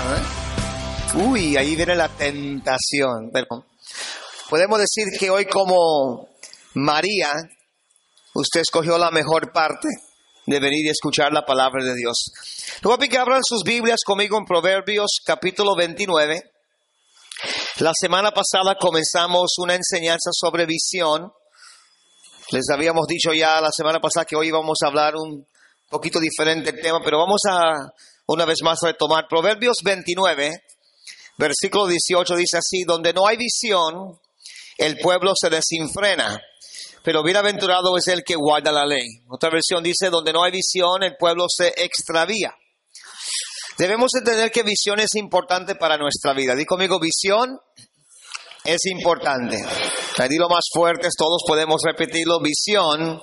¿eh? Uy, ahí viene la tentación. Perdón. Podemos decir que hoy como María, usted escogió la mejor parte de venir y escuchar la palabra de Dios. Luego que abran sus Biblias conmigo en Proverbios capítulo 29. La semana pasada comenzamos una enseñanza sobre visión. Les habíamos dicho ya la semana pasada que hoy íbamos a hablar un poquito diferente el tema, pero vamos a una vez más retomar. Proverbios 29, versículo 18 dice así, donde no hay visión, el pueblo se desinfrena, pero bienaventurado es el que guarda la ley. Otra versión dice, donde no hay visión, el pueblo se extravía. Debemos entender que visión es importante para nuestra vida. Di conmigo, visión es importante. lo más fuertes, todos podemos repetirlo, visión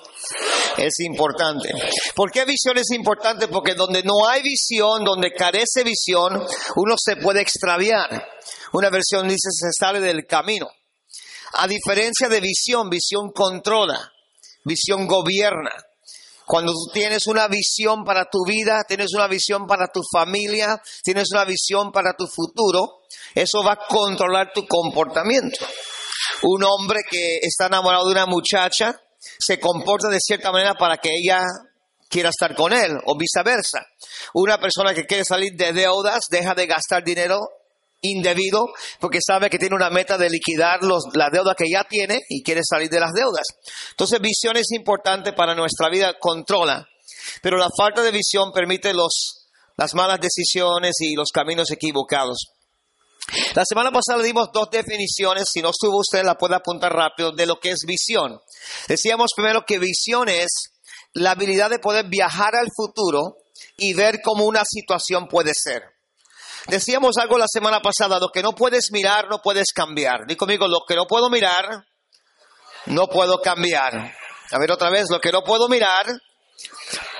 es importante. ¿Por qué visión es importante? Porque donde no hay visión, donde carece visión, uno se puede extraviar. Una versión dice se sale del camino. A diferencia de visión, visión controla, visión gobierna. Cuando tú tienes una visión para tu vida, tienes una visión para tu familia, tienes una visión para tu futuro, eso va a controlar tu comportamiento. Un hombre que está enamorado de una muchacha se comporta de cierta manera para que ella quiera estar con él o viceversa. Una persona que quiere salir de deudas deja de gastar dinero indebido porque sabe que tiene una meta de liquidar los, la deuda que ya tiene y quiere salir de las deudas. Entonces visión es importante para nuestra vida, controla, pero la falta de visión permite los, las malas decisiones y los caminos equivocados. La semana pasada dimos dos definiciones, si no estuvo usted la puede apuntar rápido, de lo que es visión. Decíamos primero que visión es la habilidad de poder viajar al futuro y ver cómo una situación puede ser. Decíamos algo la semana pasada, lo que no puedes mirar, no puedes cambiar. Dí conmigo, lo que no puedo mirar, no puedo cambiar. A ver otra vez, lo que no puedo mirar,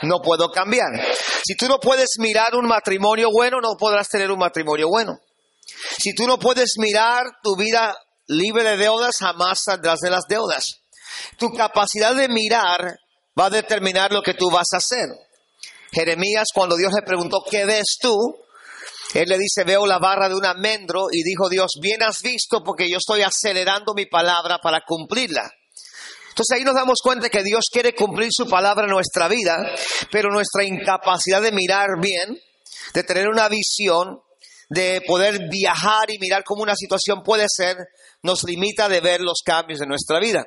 no puedo cambiar. Si tú no puedes mirar un matrimonio bueno, no podrás tener un matrimonio bueno. Si tú no puedes mirar tu vida libre de deudas, jamás saldrás de las deudas. Tu capacidad de mirar va a determinar lo que tú vas a hacer. Jeremías, cuando Dios le preguntó, ¿qué ves tú? Él le dice, veo la barra de un almendro y dijo Dios, bien has visto porque yo estoy acelerando mi palabra para cumplirla. Entonces ahí nos damos cuenta que Dios quiere cumplir su palabra en nuestra vida, pero nuestra incapacidad de mirar bien, de tener una visión, de poder viajar y mirar cómo una situación puede ser, nos limita de ver los cambios en nuestra vida.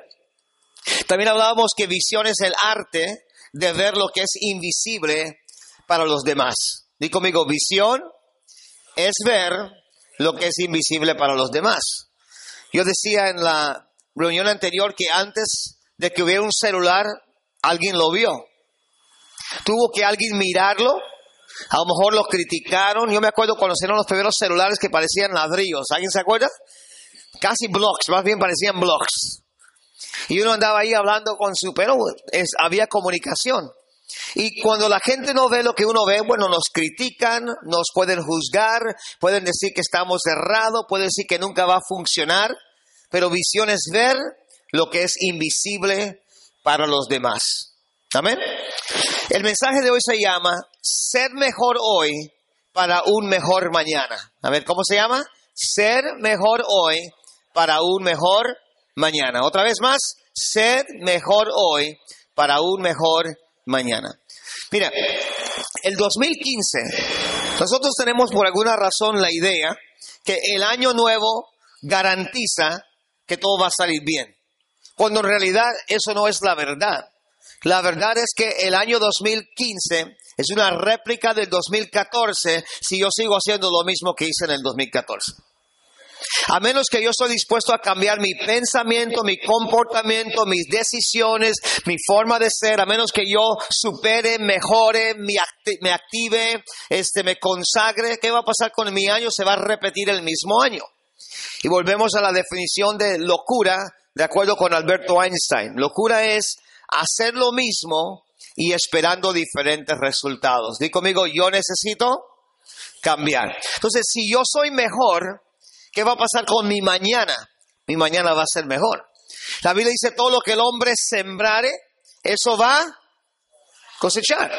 También hablábamos que visión es el arte de ver lo que es invisible para los demás. Dí conmigo, visión es ver lo que es invisible para los demás. Yo decía en la reunión anterior que antes de que hubiera un celular, alguien lo vio. Tuvo que alguien mirarlo a lo mejor los criticaron. Yo me acuerdo cuando los primeros celulares que parecían ladrillos. ¿Alguien se acuerda? Casi blocks, más bien parecían blocks. Y uno andaba ahí hablando con su, pero es, había comunicación. Y cuando la gente no ve lo que uno ve, bueno, nos critican, nos pueden juzgar, pueden decir que estamos errados, pueden decir que nunca va a funcionar, pero visión es ver lo que es invisible para los demás. Amén. El mensaje de hoy se llama Ser mejor hoy para un mejor mañana. A ver, ¿cómo se llama? Ser mejor hoy para un mejor mañana. Otra vez más, ser mejor hoy para un mejor mañana. Mira, el 2015, nosotros tenemos por alguna razón la idea que el año nuevo garantiza que todo va a salir bien, cuando en realidad eso no es la verdad. La verdad es que el año 2015 es una réplica del 2014 si yo sigo haciendo lo mismo que hice en el 2014. A menos que yo estoy dispuesto a cambiar mi pensamiento, mi comportamiento, mis decisiones, mi forma de ser, a menos que yo supere, mejore, me active, este, me consagre, ¿qué va a pasar con mi año? Se va a repetir el mismo año. Y volvemos a la definición de locura, de acuerdo con Alberto Einstein. Locura es hacer lo mismo y esperando diferentes resultados. Di conmigo, yo necesito cambiar. Entonces, si yo soy mejor, ¿qué va a pasar con mi mañana? Mi mañana va a ser mejor. La Biblia dice, todo lo que el hombre sembrare, eso va a cosechar.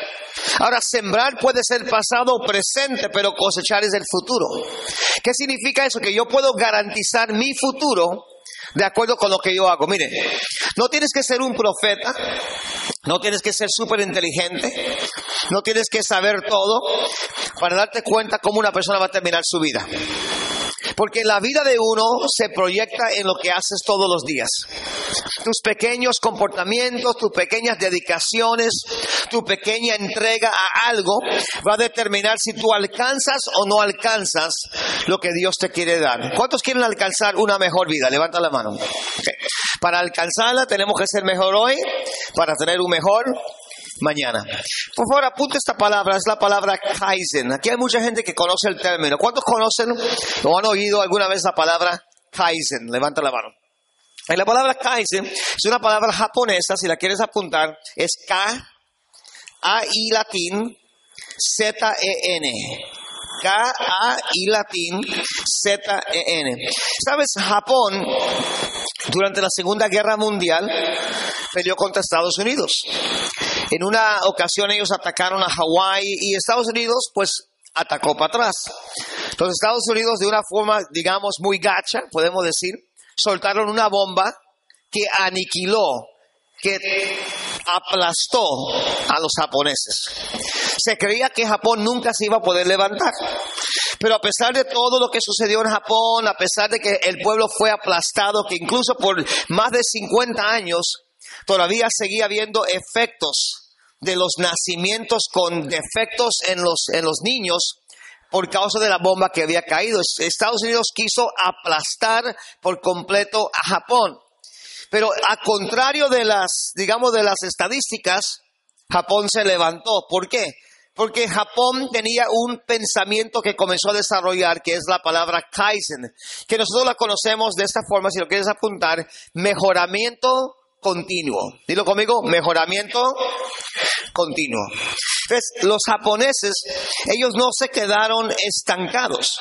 Ahora, sembrar puede ser pasado o presente, pero cosechar es el futuro. ¿Qué significa eso? Que yo puedo garantizar mi futuro de acuerdo con lo que yo hago. Mire, no tienes que ser un profeta, no tienes que ser súper inteligente, no tienes que saber todo para darte cuenta cómo una persona va a terminar su vida. Porque la vida de uno se proyecta en lo que haces todos los días. Tus pequeños comportamientos, tus pequeñas dedicaciones, tu pequeña entrega a algo va a determinar si tú alcanzas o no alcanzas lo que Dios te quiere dar. ¿Cuántos quieren alcanzar una mejor vida? Levanta la mano. Para alcanzarla tenemos que ser mejor hoy para tener un mejor mañana. Por favor, apunte esta palabra, es la palabra Kaizen. Aquí hay mucha gente que conoce el término. ¿Cuántos conocen o han oído alguna vez la palabra Kaizen? Levanta la mano. La palabra Kaizen es una palabra japonesa, si la quieres apuntar, es K, A, I latín, Z, E, N. K, A, I latín, Z, E, N. ¿Sabes? Japón, durante la Segunda Guerra Mundial, peleó contra Estados Unidos. En una ocasión ellos atacaron a Hawái y Estados Unidos pues atacó para atrás. Entonces Estados Unidos de una forma, digamos, muy gacha, podemos decir, soltaron una bomba que aniquiló, que aplastó a los japoneses. Se creía que Japón nunca se iba a poder levantar. Pero a pesar de todo lo que sucedió en Japón, a pesar de que el pueblo fue aplastado, que incluso por más de 50 años todavía seguía habiendo efectos de los nacimientos con defectos en los, en los niños por causa de la bomba que había caído. Estados Unidos quiso aplastar por completo a Japón. Pero a contrario de las, digamos, de las estadísticas, Japón se levantó. ¿Por qué? Porque Japón tenía un pensamiento que comenzó a desarrollar, que es la palabra Kaizen, que nosotros la conocemos de esta forma, si lo quieres apuntar, mejoramiento continuo. Dilo conmigo, mejoramiento continuo. Entonces, los japoneses, ellos no se quedaron estancados.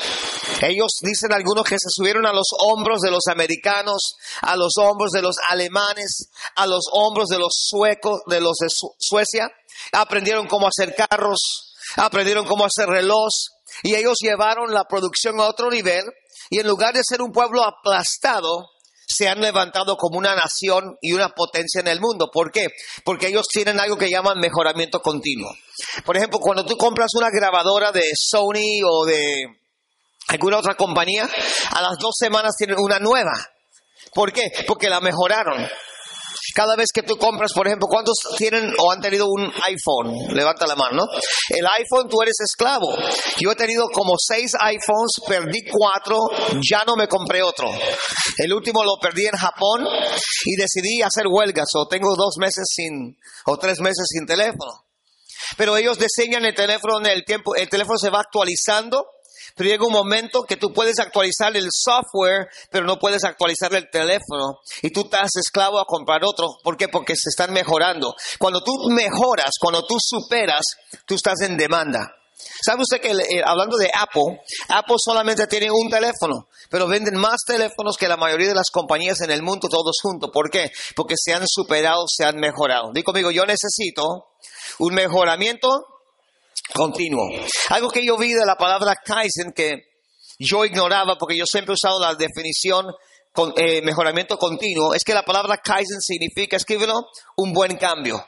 Ellos dicen algunos que se subieron a los hombros de los americanos, a los hombros de los alemanes, a los hombros de los suecos, de los de Suecia. Aprendieron cómo hacer carros, aprendieron cómo hacer reloj y ellos llevaron la producción a otro nivel y en lugar de ser un pueblo aplastado, se han levantado como una nación y una potencia en el mundo. ¿Por qué? Porque ellos tienen algo que llaman mejoramiento continuo. Por ejemplo, cuando tú compras una grabadora de Sony o de alguna otra compañía, a las dos semanas tienen una nueva. ¿Por qué? Porque la mejoraron. Cada vez que tú compras, por ejemplo, ¿cuántos tienen o han tenido un iPhone? Levanta la mano, ¿no? El iPhone tú eres esclavo. Yo he tenido como seis iPhones, perdí cuatro, ya no me compré otro. El último lo perdí en Japón y decidí hacer huelgas o tengo dos meses sin, o tres meses sin teléfono. Pero ellos diseñan el teléfono el tiempo, el teléfono se va actualizando pero llega un momento que tú puedes actualizar el software, pero no puedes actualizar el teléfono. Y tú estás esclavo a comprar otro. ¿Por qué? Porque se están mejorando. Cuando tú mejoras, cuando tú superas, tú estás en demanda. ¿Sabe usted que eh, hablando de Apple, Apple solamente tiene un teléfono, pero venden más teléfonos que la mayoría de las compañías en el mundo todos juntos? ¿Por qué? Porque se han superado, se han mejorado. Digo conmigo, yo necesito un mejoramiento continuo. Algo que yo vi de la palabra Kaizen que yo ignoraba porque yo siempre he usado la definición con, eh, mejoramiento continuo, es que la palabra Kaizen significa, escríbelo, un buen cambio.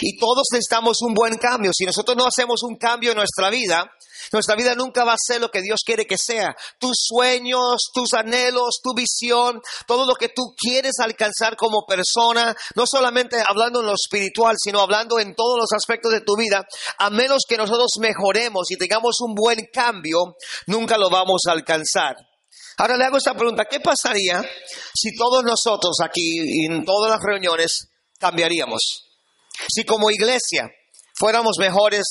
Y todos necesitamos un buen cambio. Si nosotros no hacemos un cambio en nuestra vida, nuestra vida nunca va a ser lo que Dios quiere que sea. Tus sueños, tus anhelos, tu visión, todo lo que tú quieres alcanzar como persona, no solamente hablando en lo espiritual, sino hablando en todos los aspectos de tu vida, a menos que nosotros mejoremos y tengamos un buen cambio, nunca lo vamos a alcanzar. Ahora le hago esta pregunta, ¿qué pasaría si todos nosotros aquí, en todas las reuniones, cambiaríamos? Si como iglesia fuéramos mejores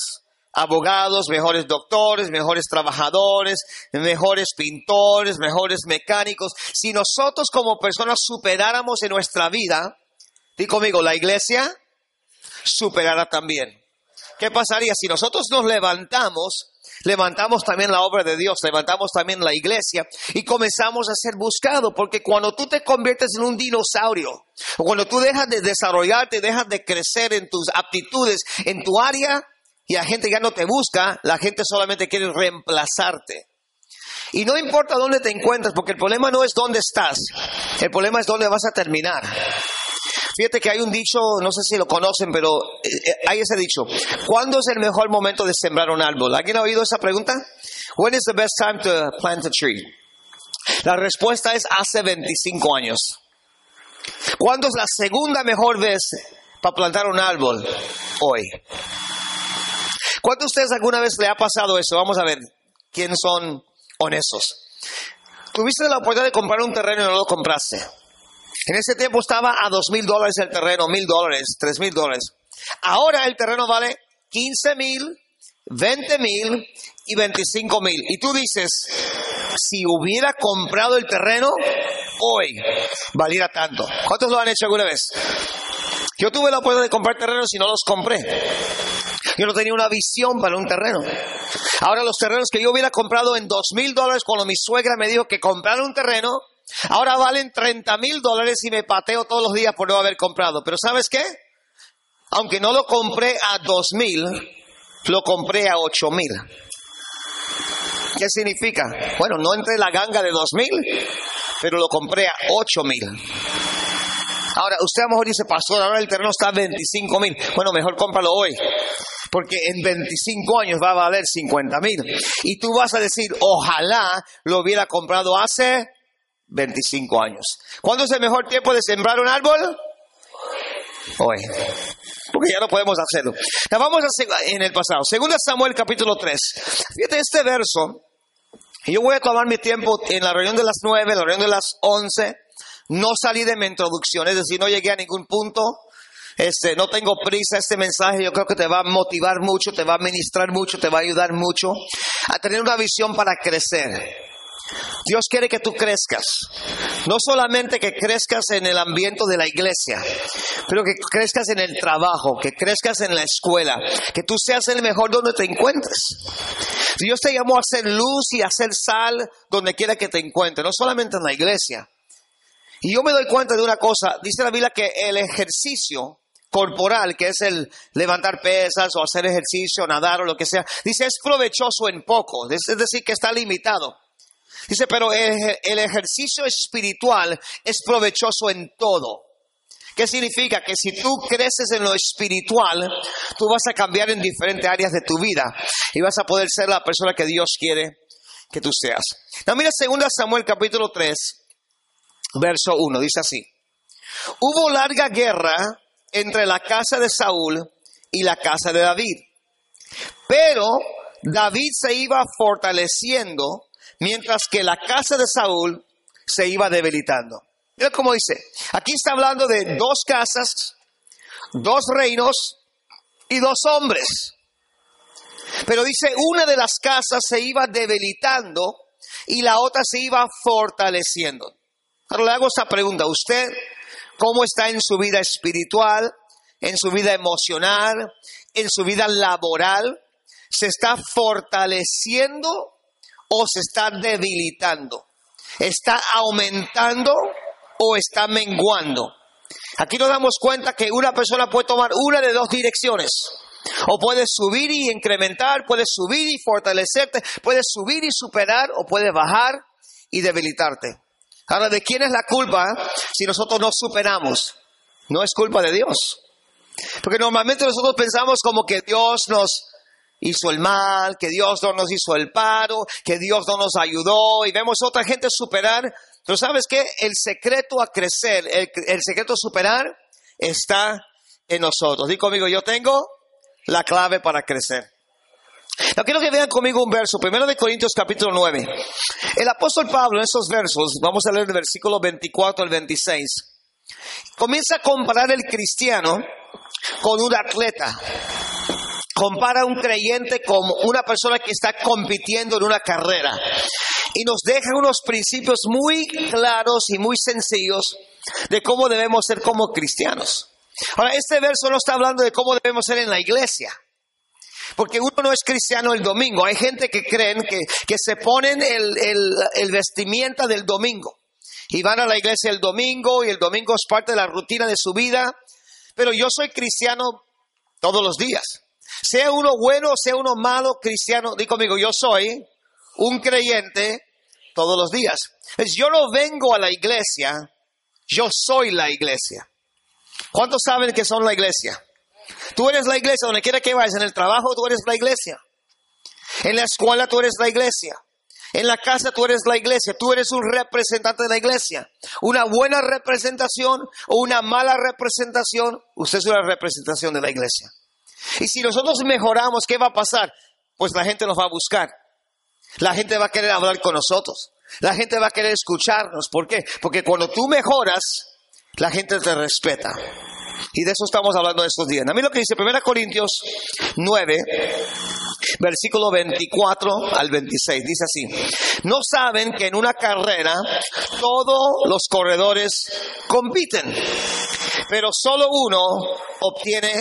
abogados, mejores doctores, mejores trabajadores, mejores pintores, mejores mecánicos, si nosotros como personas superáramos en nuestra vida, di conmigo, la iglesia superará también. ¿Qué pasaría si nosotros nos levantamos levantamos también la obra de Dios, levantamos también la iglesia y comenzamos a ser buscados, porque cuando tú te conviertes en un dinosaurio, cuando tú dejas de desarrollarte, dejas de crecer en tus aptitudes, en tu área, y la gente ya no te busca, la gente solamente quiere reemplazarte. Y no importa dónde te encuentras, porque el problema no es dónde estás, el problema es dónde vas a terminar. Fíjate que hay un dicho, no sé si lo conocen, pero eh, eh, hay ese dicho. ¿Cuándo es el mejor momento de sembrar un árbol? ¿Alguien ha oído esa pregunta? When is the best time to plant a tree? La respuesta es hace 25 años. ¿Cuándo es la segunda mejor vez para plantar un árbol? Hoy. ¿Cuántos de ustedes alguna vez le ha pasado eso? Vamos a ver quiénes son honestos. Tuviste la oportunidad de comprar un terreno y no lo compraste. En ese tiempo estaba a dos mil dólares el terreno, mil dólares, tres mil dólares. Ahora el terreno vale 15 mil, 20 mil y 25 mil. Y tú dices, si hubiera comprado el terreno, hoy valiera tanto. ¿Cuántos lo han hecho alguna vez? Yo tuve la oportunidad de comprar terrenos y no los compré. Yo no tenía una visión para un terreno. Ahora los terrenos que yo hubiera comprado en dos mil dólares cuando mi suegra me dijo que comprar un terreno, ahora valen 30 mil dólares y me pateo todos los días por no haber comprado. Pero ¿sabes qué? Aunque no lo compré a dos mil, lo compré a ocho mil. ¿Qué significa? Bueno, no entré la ganga de dos mil, pero lo compré a ocho mil. Ahora, usted a lo mejor dice, pastor, ahora el terreno está a 25 mil. Bueno, mejor cómpralo hoy porque en 25 años va a valer 50 mil. Y tú vas a decir, ojalá lo hubiera comprado hace 25 años. ¿Cuándo es el mejor tiempo de sembrar un árbol? Hoy. Porque ya no podemos hacerlo. Ya vamos a en el pasado. Segunda Samuel capítulo 3. Fíjate este verso. Yo voy a tomar mi tiempo en la reunión de las 9, en la reunión de las 11. No salí de mi introducción, es decir, no llegué a ningún punto. Este, no tengo prisa, este mensaje yo creo que te va a motivar mucho, te va a ministrar mucho, te va a ayudar mucho a tener una visión para crecer. Dios quiere que tú crezcas. No solamente que crezcas en el ambiente de la iglesia, pero que crezcas en el trabajo, que crezcas en la escuela, que tú seas el mejor donde te encuentres. Dios te llamó a ser luz y a ser sal donde quiera que te encuentres, no solamente en la iglesia. Y yo me doy cuenta de una cosa, dice la Biblia que el ejercicio corporal, que es el levantar pesas o hacer ejercicio, nadar o lo que sea, dice es provechoso en poco, es decir, que está limitado. Dice, pero el ejercicio espiritual es provechoso en todo. ¿Qué significa? Que si tú creces en lo espiritual, tú vas a cambiar en diferentes áreas de tu vida y vas a poder ser la persona que Dios quiere que tú seas. Now, mira 2 Samuel capítulo 3, verso 1, dice así. Hubo larga guerra entre la casa de Saúl y la casa de David. Pero David se iba fortaleciendo mientras que la casa de Saúl se iba debilitando. Mira cómo dice, aquí está hablando de dos casas, dos reinos y dos hombres. Pero dice, una de las casas se iba debilitando y la otra se iba fortaleciendo. Ahora le hago esta pregunta, ¿usted cómo está en su vida espiritual, en su vida emocional, en su vida laboral. ¿Se está fortaleciendo o se está debilitando? ¿Está aumentando o está menguando? Aquí nos damos cuenta que una persona puede tomar una de dos direcciones. O puede subir y incrementar, puede subir y fortalecerte, puede subir y superar o puede bajar y debilitarte. Ahora, ¿de quién es la culpa si nosotros no superamos? No es culpa de Dios. Porque normalmente nosotros pensamos como que Dios nos hizo el mal, que Dios no nos hizo el paro, que Dios no nos ayudó y vemos otra gente superar. Pero sabes qué? El secreto a crecer, el, secreto a superar está en nosotros. Dí conmigo, yo tengo la clave para crecer. Quiero que vean conmigo un verso, primero de Corintios capítulo 9. El apóstol Pablo en esos versos, vamos a leer el versículo 24 al 26, comienza a comparar el cristiano con un atleta. Compara a un creyente con una persona que está compitiendo en una carrera. Y nos deja unos principios muy claros y muy sencillos de cómo debemos ser como cristianos. Ahora, este verso no está hablando de cómo debemos ser en la iglesia. Porque uno no es cristiano el domingo. Hay gente que creen que, que se ponen el, el, el vestimenta del domingo. Y van a la iglesia el domingo y el domingo es parte de la rutina de su vida. Pero yo soy cristiano todos los días. Sea uno bueno sea uno malo, cristiano, di conmigo, yo soy un creyente todos los días. Yo no vengo a la iglesia, yo soy la iglesia. ¿Cuántos saben que son la iglesia? Tú eres la iglesia, donde quiera que vayas, en el trabajo tú eres la iglesia. En la escuela tú eres la iglesia. En la casa tú eres la iglesia, tú eres un representante de la iglesia. Una buena representación o una mala representación, usted es una representación de la iglesia. Y si nosotros mejoramos, ¿qué va a pasar? Pues la gente nos va a buscar. La gente va a querer hablar con nosotros. La gente va a querer escucharnos. ¿Por qué? Porque cuando tú mejoras, la gente te respeta. Y de eso estamos hablando estos días. A mí lo que dice 1 Corintios 9, versículo 24 al 26, dice así, no saben que en una carrera todos los corredores compiten, pero solo uno obtiene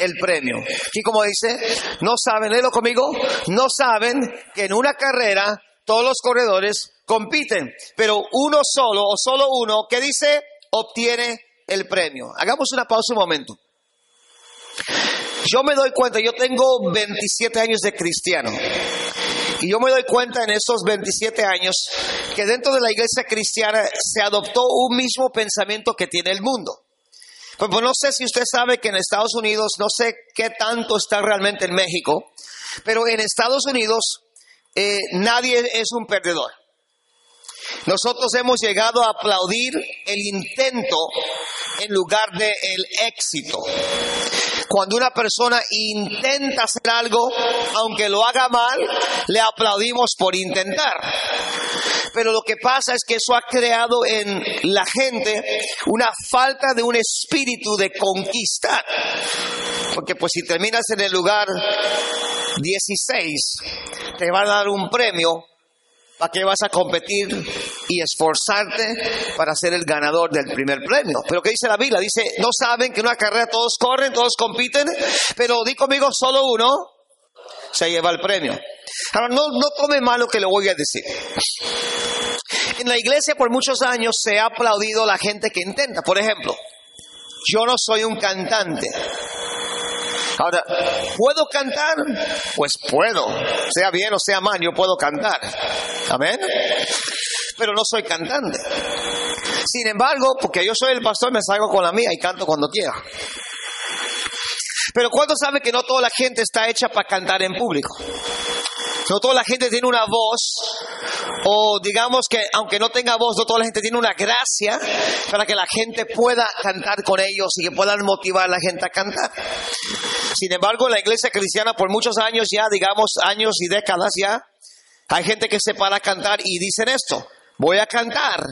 el premio. Y como dice, no saben, léelo conmigo, no saben que en una carrera todos los corredores compiten, pero uno solo o solo uno, que dice? Obtiene el premio. Hagamos una pausa un momento. Yo me doy cuenta, yo tengo 27 años de cristiano. Y yo me doy cuenta en esos 27 años que dentro de la iglesia cristiana se adoptó un mismo pensamiento que tiene el mundo. Pues, pues, no sé si usted sabe que en Estados Unidos, no sé qué tanto está realmente en México, pero en Estados Unidos eh, nadie es un perdedor. Nosotros hemos llegado a aplaudir el intento en lugar del el éxito. Cuando una persona intenta hacer algo, aunque lo haga mal, le aplaudimos por intentar. Pero lo que pasa es que eso ha creado en la gente una falta de un espíritu de conquistar. Porque pues si terminas en el lugar 16, te va a dar un premio ¿Para qué vas a competir y esforzarte para ser el ganador del primer premio? Pero ¿qué dice la Biblia? Dice, no saben que en una carrera todos corren, todos compiten, pero di conmigo, solo uno se lleva el premio. Ahora, no, no tome mal lo que le voy a decir. En la iglesia por muchos años se ha aplaudido la gente que intenta. Por ejemplo, yo no soy un cantante, Ahora, ¿puedo cantar? Pues puedo. Sea bien o sea mal, yo puedo cantar. Amén. Pero no soy cantante. Sin embargo, porque yo soy el pastor, me salgo con la mía y canto cuando quiera. Pero ¿cuánto sabe que no toda la gente está hecha para cantar en público? No toda la gente tiene una voz, o digamos que aunque no tenga voz, no toda la gente tiene una gracia para que la gente pueda cantar con ellos y que puedan motivar a la gente a cantar. Sin embargo, la iglesia cristiana por muchos años ya, digamos años y décadas ya, hay gente que se para a cantar y dicen esto, voy a cantar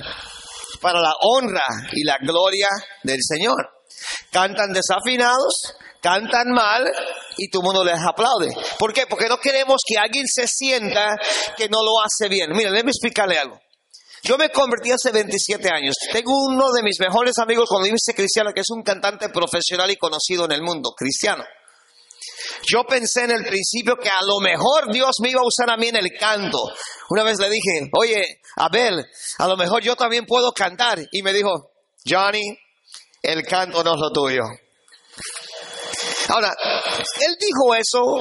para la honra y la gloria del Señor. Cantan desafinados, cantan mal y todo el mundo les aplaude. ¿Por qué? Porque no queremos que alguien se sienta que no lo hace bien. Mira, déjeme explicarle algo. Yo me convertí hace 27 años. Tengo uno de mis mejores amigos cuando dice cristiano que es un cantante profesional y conocido en el mundo, cristiano. Yo pensé en el principio que a lo mejor Dios me iba a usar a mí en el canto. Una vez le dije, oye, Abel, a lo mejor yo también puedo cantar. Y me dijo, Johnny, el canto no es lo tuyo. Ahora, él dijo eso,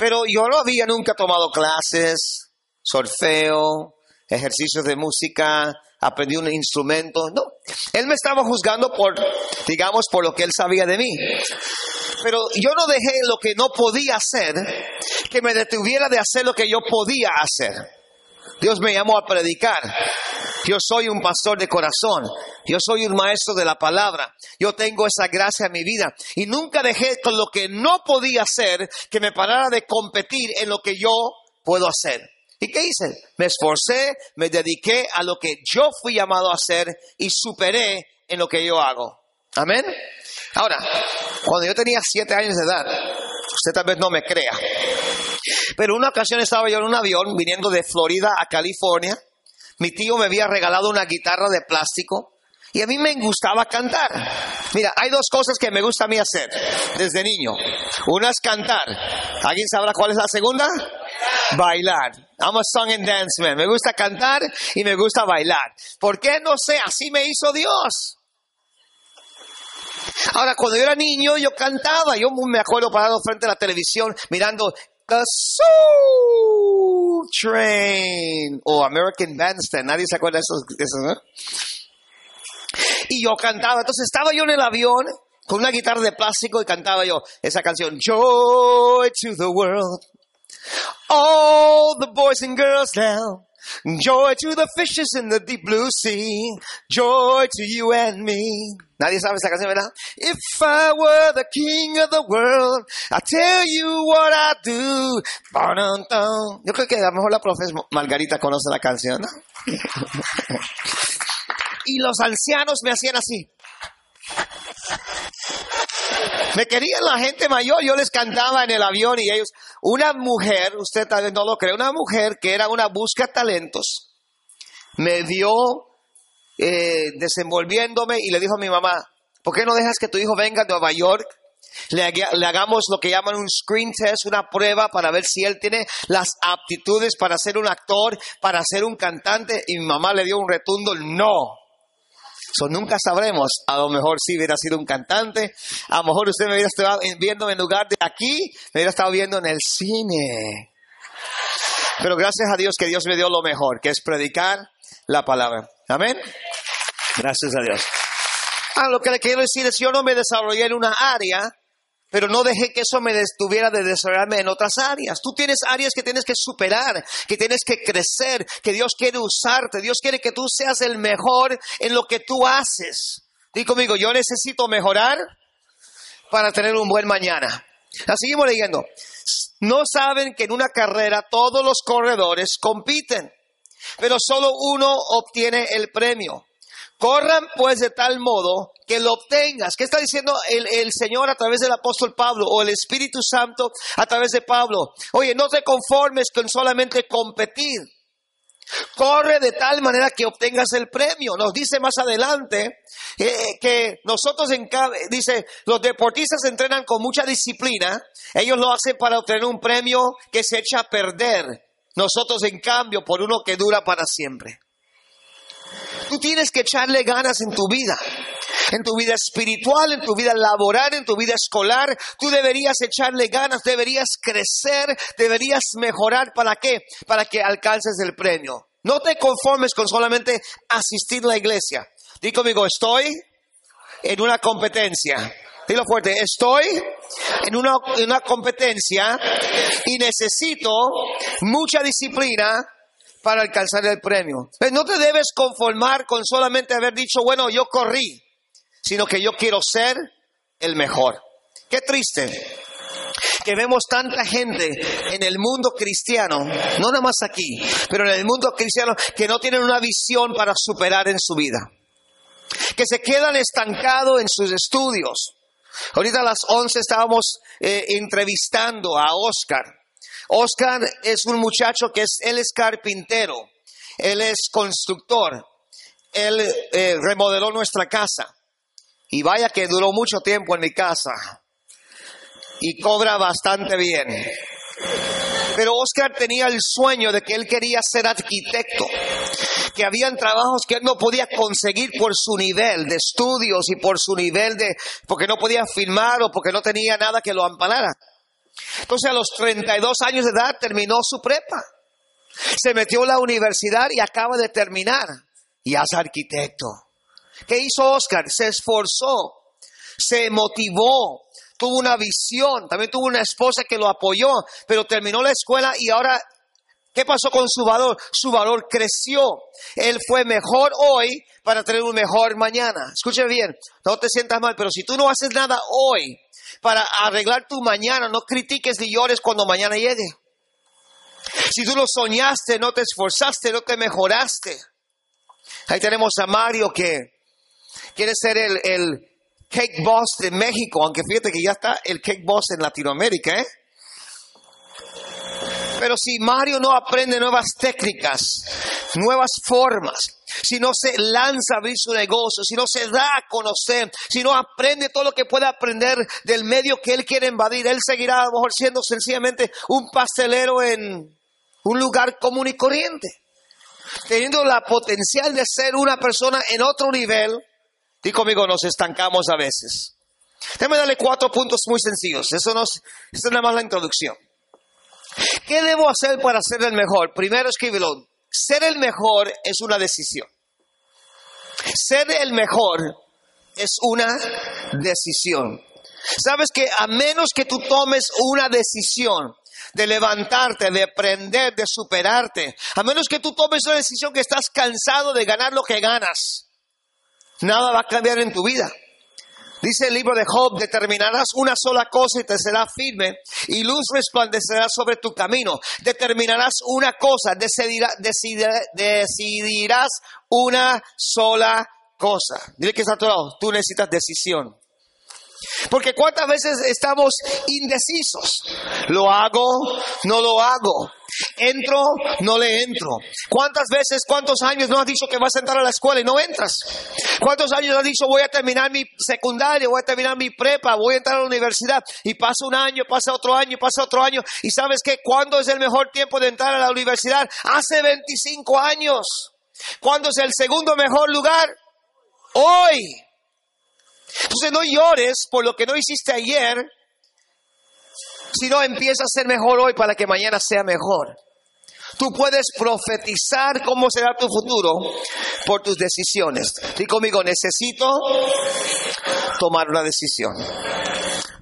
pero yo no había nunca tomado clases, solfeo, ejercicios de música, aprendí un instrumento. No, él me estaba juzgando por, digamos, por lo que él sabía de mí. Pero yo no dejé lo que no podía hacer, que me detuviera de hacer lo que yo podía hacer. Dios me llamó a predicar. Yo soy un pastor de corazón. Yo soy un maestro de la palabra. Yo tengo esa gracia en mi vida. Y nunca dejé con lo que no podía hacer que me parara de competir en lo que yo puedo hacer. ¿Y qué hice? Me esforcé, me dediqué a lo que yo fui llamado a hacer y superé en lo que yo hago. Amén. Ahora, cuando yo tenía siete años de edad, usted tal vez no me crea, pero una ocasión estaba yo en un avión viniendo de Florida a California. Mi tío me había regalado una guitarra de plástico Y a mí me gustaba cantar. Mira, hay dos cosas que me gusta a mí hacer desde niño. Una es cantar. ¿Alguien sabrá cuál es la segunda? Bailar. I'm a song and dance man. Me gusta cantar y me gusta bailar. ¿Por qué? No sé, así me hizo Dios. Ahora, cuando yo era niño, yo cantaba. Yo me acuerdo parado frente a la televisión mirando The Soul Train o American Bandstand. Nadie se acuerda de esos, de esos ¿no? Y yo cantaba. Entonces estaba yo en el avión con una guitarra de plástico y cantaba yo esa canción, Joy to the World. All the boys and girls now. Joy to the fishes in the deep blue sea. Joy to you and me. Nadie sabe esa canción, ¿verdad? If I were the king of the world, I tell you what I do. Yo creo que a lo mejor la profesora Margarita conoce la canción, ¿no? y los ancianos me hacían así. Me querían la gente mayor, yo les cantaba en el avión y ellos, una mujer, usted tal vez no lo cree, una mujer que era una busca talentos, me vio eh, desenvolviéndome y le dijo a mi mamá, ¿por qué no dejas que tu hijo venga a Nueva York? Le, le, hagamos lo que llaman un screen test, una prueba para ver si él tiene las aptitudes para ser un actor, para ser un cantante. Y mi mamá le dio un retundo, no. So, nunca sabremos. A lo mejor sí hubiera sido un cantante. A lo mejor usted me hubiera estado viendo en lugar de aquí, me hubiera estado viendo en el cine. Pero gracias a Dios que Dios me dio lo mejor, que es predicar la palabra. Amén. Gracias a Dios. Ah, lo que le quiero decir es, yo no me desarrollé en una área pero no dejé que eso me detuviera de desarrollarme en otras áreas. Tú tienes áreas que tienes que superar, que tienes que crecer, que Dios quiere usarte, Dios quiere que tú seas el mejor en lo que tú haces. Dí conmigo, yo necesito mejorar para tener un buen mañana. La seguimos leyendo. No saben que en una carrera todos los corredores compiten, pero solo uno obtiene el premio. Corran pues de tal modo que lo obtengas. ¿Qué está diciendo el, Señor a través del apóstol Pablo o el Espíritu Santo a través de Pablo? Oye, no te conformes con solamente competir. Corre de tal manera que obtengas el premio. Nos dice más adelante eh, que nosotros, en, dice, los deportistas entrenan con mucha disciplina. Ellos lo hacen para obtener un premio que se echa a perder. Nosotros, en cambio, por uno que dura para siempre. Tú tienes que echarle ganas en tu vida. En tu vida espiritual, en tu vida laboral, en tu vida escolar, tú deberías echarle ganas, deberías crecer, deberías mejorar. ¿Para qué? Para que alcances el premio. No te conformes con solamente asistir a la iglesia. Dí conmigo, estoy en una competencia. Dilo fuerte, estoy en una competencia y necesito mucha disciplina para alcanzar el premio. Pero no te debes conformar con solamente haber dicho, bueno, yo corrí, sino que yo quiero ser el mejor. Qué triste que vemos tanta gente en el mundo cristiano, no nada más aquí, pero en el mundo cristiano, que no tienen una visión para superar en su vida, que se quedan estancados en sus estudios. Ahorita a las 11 estábamos eh, entrevistando a Oscar. Oscar es un muchacho que es, él es carpintero, él es constructor, él eh, remodeló nuestra casa. Y vaya que duró mucho tiempo en mi casa. Y cobra bastante bien. Pero Oscar tenía el sueño de que él quería ser arquitecto, que habían trabajos que él no podía conseguir por su nivel de estudios y por su nivel de, porque no podía firmar o porque no tenía nada que lo amparara. Entonces a los 32 años de edad terminó su prepa. Se metió a la universidad y acaba de terminar. Y es arquitecto. ¿Qué hizo Oscar? Se esforzó, se motivó, tuvo una visión, también tuvo una esposa que lo apoyó, pero terminó la escuela y ahora, ¿qué pasó con su valor? Su valor creció. Él fue mejor hoy para tener un mejor mañana. Escuche bien, no te sientas mal, pero si tú no haces nada hoy, para arreglar tu mañana. No critiques ni llores cuando mañana llegue. Si tú lo soñaste, no te esforzaste, no te mejoraste. Ahí tenemos a Mario que quiere ser el, el cake boss de México, aunque fíjate que ya está el cake boss en Latinoamérica, ¿eh? Pero si Mario no aprende nuevas técnicas, nuevas formas, si no se lanza a abrir su negocio, si no se da a conocer, si no aprende todo lo que puede aprender del medio que él quiere invadir, él seguirá a lo mejor siendo sencillamente un pastelero en un lugar común y corriente, teniendo la potencial de ser una persona en otro nivel. Y conmigo nos estancamos a veces. Déjame darle cuatro puntos muy sencillos. Eso, no es, nada más la introducción. ¿Qué debo hacer para ser el mejor? Primero escríbelo. Ser el mejor es una decisión. Ser el mejor es una decisión. Sabes que a menos que tú tomes una decisión de levantarte, de aprender, de superarte, a menos que tú tomes una decisión que estás cansado de ganar lo que ganas, nada va a cambiar en tu vida. Dice el libro de Job, determinarás una sola cosa y te será firme, y luz resplandecerá sobre tu camino. Determinarás una cosa, decidirás una sola cosa. Dile que está todo, tú necesitas decisión. Porque cuántas veces estamos indecisos. Lo hago, no lo hago. Entro, no le entro. ¿Cuántas veces, cuántos años no has dicho que vas a entrar a la escuela y no entras? ¿Cuántos años has dicho voy a terminar mi secundaria, voy a terminar mi prepa, voy a entrar a la universidad? Y pasa un año, pasa otro año, pasa otro año. ¿Y sabes que ¿Cuándo es el mejor tiempo de entrar a la universidad? Hace 25 años. ¿Cuándo es el segundo mejor lugar? Hoy. Entonces no llores por lo que no hiciste ayer, sino empieza a ser mejor hoy para que mañana sea mejor. Tú puedes profetizar cómo será tu futuro por tus decisiones. Dí conmigo, necesito tomar una decisión.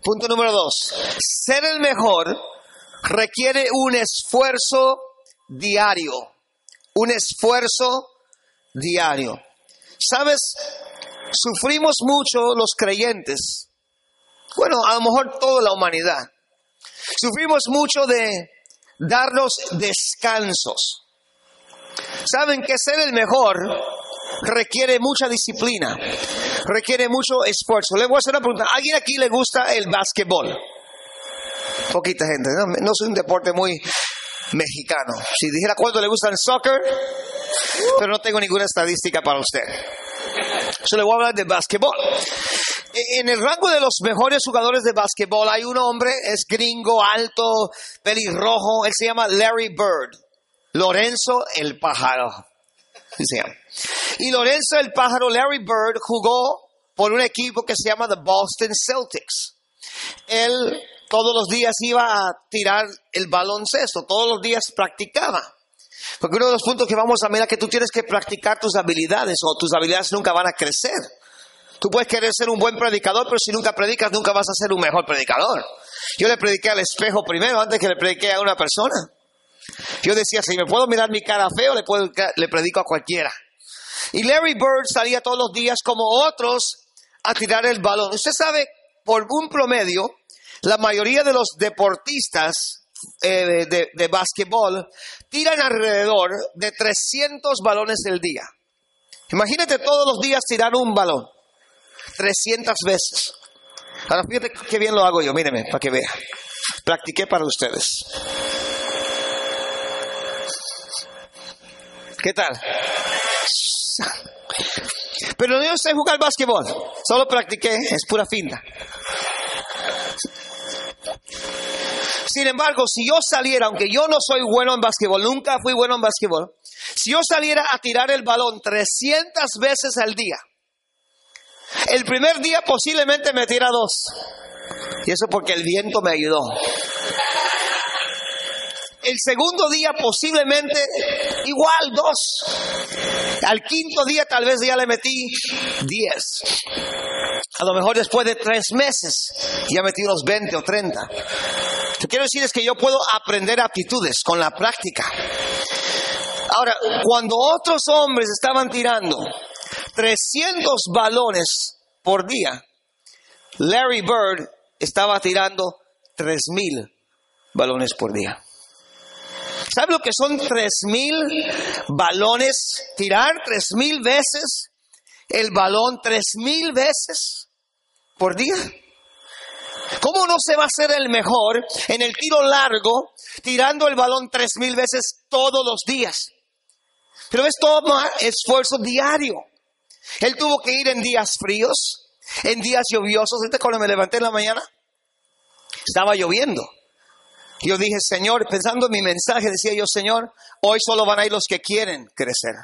Punto número dos. Ser el mejor requiere un esfuerzo diario. Un esfuerzo diario. ¿Sabes? Sufrimos mucho los creyentes. Bueno, a lo mejor toda la humanidad. Sufrimos mucho de darnos descansos. Saben que ser el mejor requiere mucha disciplina, requiere mucho esfuerzo. Le voy a hacer una pregunta. ¿A alguien aquí le gusta el básquetbol? Poquita gente, no, no es un deporte muy mexicano. Si dijera cuánto le gusta el soccer, pero no tengo ninguna estadística para usted. Le voy a hablar de básquetbol. En el rango de los mejores jugadores de básquetbol hay un hombre, es gringo, alto, pelirrojo, él se llama Larry Bird. Lorenzo el pájaro. Y Lorenzo el pájaro, Larry Bird, jugó por un equipo que se llama the Boston Celtics. Él todos los días iba a tirar el baloncesto, todos los días practicaba. Porque uno de los puntos que vamos a mirar es que tú tienes que practicar tus habilidades o tus habilidades nunca van a crecer. Tú puedes querer ser un buen predicador, pero si nunca predicas, nunca vas a ser un mejor predicador. Yo le prediqué al espejo primero antes que le prediqué a una persona. Yo decía, si me puedo mirar mi cara feo, le, puedo, le predico a cualquiera. Y Larry Bird salía todos los días como otros a tirar el balón. Usted sabe, por un promedio, la mayoría de los deportistas eh, de, de básquetbol tiran alrededor de 300 balones el día. Imagínate todos los días tirar un balón. 300 veces. Ahora fíjate qué bien lo hago yo, míreme, para que vea. Practiqué para ustedes. ¿Qué tal? Pero no sé jugar básquetbol, solo practiqué, es pura finta. Sin embargo, si yo saliera, aunque yo no soy bueno en básquetbol, nunca fui bueno en básquetbol, si yo saliera a tirar el balón 300 veces al día, el primer día posiblemente me tira dos. Y eso porque el viento me ayudó. El segundo día posiblemente igual dos. Al quinto día tal vez ya le metí diez. A lo mejor después de tres meses ya metí unos 20 o 30. Que quiero decir es que yo puedo aprender aptitudes con la práctica. Ahora, cuando otros hombres estaban tirando 300 balones por día, Larry Bird estaba tirando 3000 balones por día. ¿Sabe lo que son 3000 balones? Tirar 3000 veces el balón 3000 veces por día. ¿Cómo no se va a ser el mejor en el tiro largo, tirando el balón tres mil veces todos los días? Pero es todo esfuerzo diario. Él tuvo que ir en días fríos, en días lluviosos. ¿Viste cuando me levanté en la mañana? Estaba lloviendo. Yo dije, Señor, pensando en mi mensaje, decía yo, Señor, hoy solo van a ir los que quieren crecer.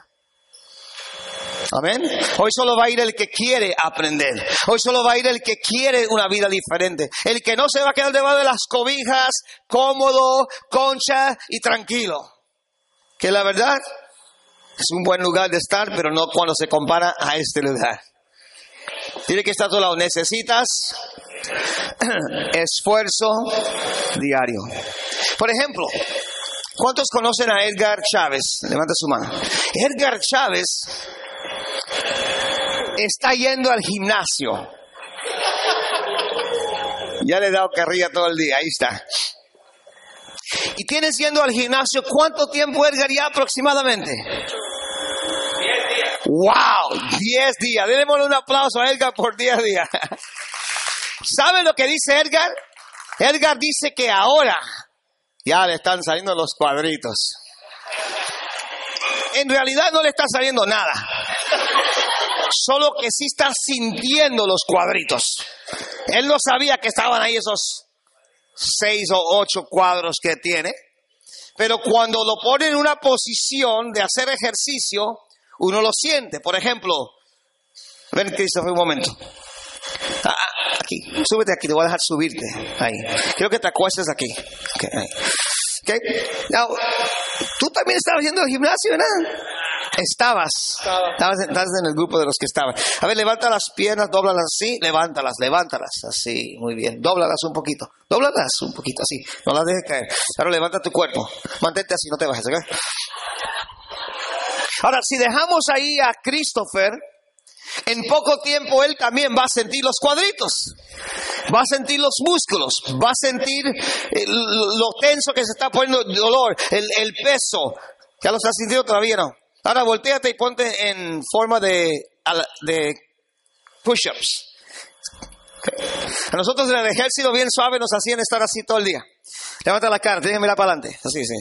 Amén. Hoy solo va a ir el que quiere aprender. Hoy solo va a ir el que quiere una vida diferente. El que no se va a quedar debajo de las cobijas, cómodo, concha y tranquilo. Que la verdad es un buen lugar de estar, pero no cuando se compara a este lugar. Tiene que estar a tu lado. Necesitas esfuerzo diario. Por ejemplo, ¿cuántos conocen a Edgar Chávez? Levanta su mano. Edgar Chávez está yendo al gimnasio. Ya le he dado carrilla todo el día, ahí está. Y tienes yendo al gimnasio, ¿cuánto tiempo, Edgar, ya aproximadamente? ¡Wow! 10 días. Démosle un aplauso a Edgar por 10 días. ¿Sabe lo que dice Edgar? Edgar dice que ahora ya le están saliendo los cuadritos. En realidad no le está saliendo nada. Solo que sí está sintiendo los cuadritos. Él no sabía que estaban ahí esos seis o ocho cuadros que tiene. Pero cuando lo pone en una posición de hacer ejercicio, uno lo siente. Por ejemplo, ven Christopher un momento. Ah, ah, aquí, súbete aquí, te voy a dejar subirte. Ahí. Quiero que te acuestes aquí. Okay, Okay. Now, tú también estabas yendo al gimnasio, ¿verdad? Estabas. Estabas, en el grupo de los que estaban. A ver, levanta las piernas, doblalas así, levántalas, levántalas así, muy bien. Dóblalas un poquito, dóblalas un poquito así, no las dejes caer. Ahora levanta tu cuerpo, mantente así, no te bajes, ¿ok? Ahora, si dejamos ahí a Christopher, en poco tiempo él también va a sentir los cuadritos, va a sentir los músculos, va a sentir eh, lo tenso que se está poniendo, el dolor, el, el peso. ¿Ya lo estás sintiendo todavía no? Ahora volteate y ponte en forma de, push-ups. A nosotros en el ejército bien suave nos hacían estar así todo el día. Levanta la cara, déjame mirar para adelante. Así, sí.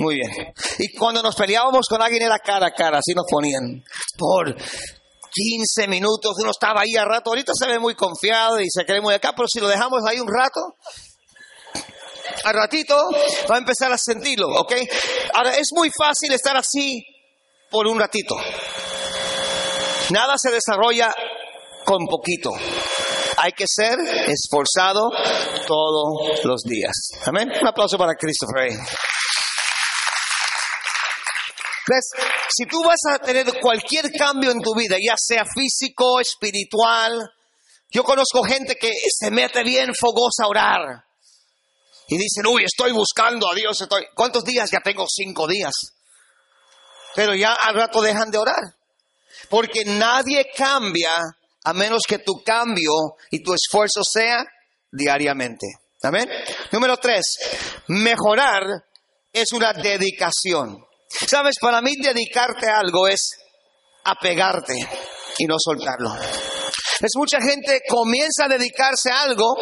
Muy bien. Y cuando nos peleábamos con alguien era cara a cara, así nos ponían. Por 15 minutos, uno estaba ahí a rato. Ahorita se ve muy confiado y se cree muy acá, pero si lo dejamos ahí un rato, al ratito va a empezar a sentirlo, ¿ok? Ahora, es muy fácil estar así por un ratito. Nada se desarrolla con poquito. Hay que ser esforzado todos los días. Amén. Un aplauso para Christopher. ¿Ves? Si tú vas a tener cualquier cambio en tu vida, ya sea físico, espiritual, yo conozco gente que se mete bien fogosa a orar. Y dicen, uy, estoy buscando a Dios. Estoy... ¿Cuántos días? Ya tengo cinco días. Pero ya al rato dejan de orar. Porque nadie cambia a menos que tu cambio y tu esfuerzo sea diariamente. Amén. Número tres, mejorar es una dedicación. Sabes, para mí dedicarte a algo es apegarte y no soltarlo. Es mucha gente comienza a dedicarse a algo,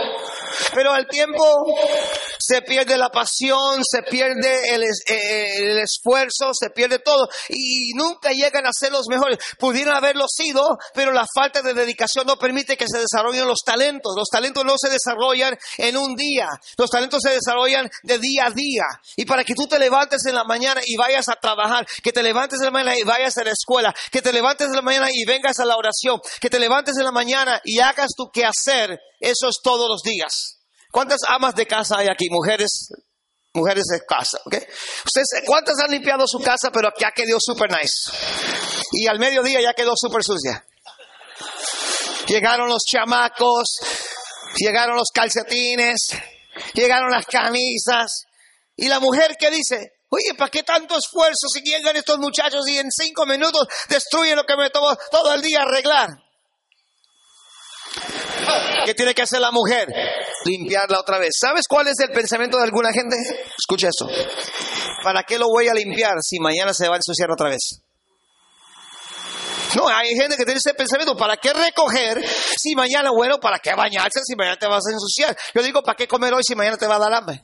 pero al tiempo se pierde la pasión, se pierde el, eh, el, esfuerzo, se pierde todo y nunca llegan a ser los mejores. Pudieran haberlo sido, pero la falta de dedicación no permite que se desarrollen los talentos. Los talentos no se desarrollan en un día, los talentos se desarrollan de día a día. Y para que tú te levantes en la mañana y vayas a trabajar, que te levantes en la mañana y vayas a la escuela, que te levantes en la mañana y vengas a la oración, que te levantes en la mañana y hagas tu hacer eso es todos los días. ¿Cuántas amas de casa hay aquí? Mujeres, mujeres de casa, ¿ok? Ustedes, ¿cuántas han limpiado su casa pero ya quedó super nice? Y al mediodía ya quedó super sucia. Llegaron los chamacos, llegaron los calcetines, llegaron las camisas. Y la mujer que dice, oye, ¿para qué tanto esfuerzo si llegan estos muchachos y en cinco minutos destruyen lo que me tomó todo el día arreglar? ¿Qué tiene que hacer la mujer? Limpiarla otra vez. ¿Sabes cuál es el pensamiento de alguna gente? Escucha esto. ¿Para qué lo voy a limpiar si mañana se va a ensuciar otra vez? No, hay gente que tiene ese pensamiento, ¿para qué recoger si mañana, bueno, para qué bañarse si mañana te vas a ensuciar? Yo digo, ¿para qué comer hoy si mañana te va a dar hambre?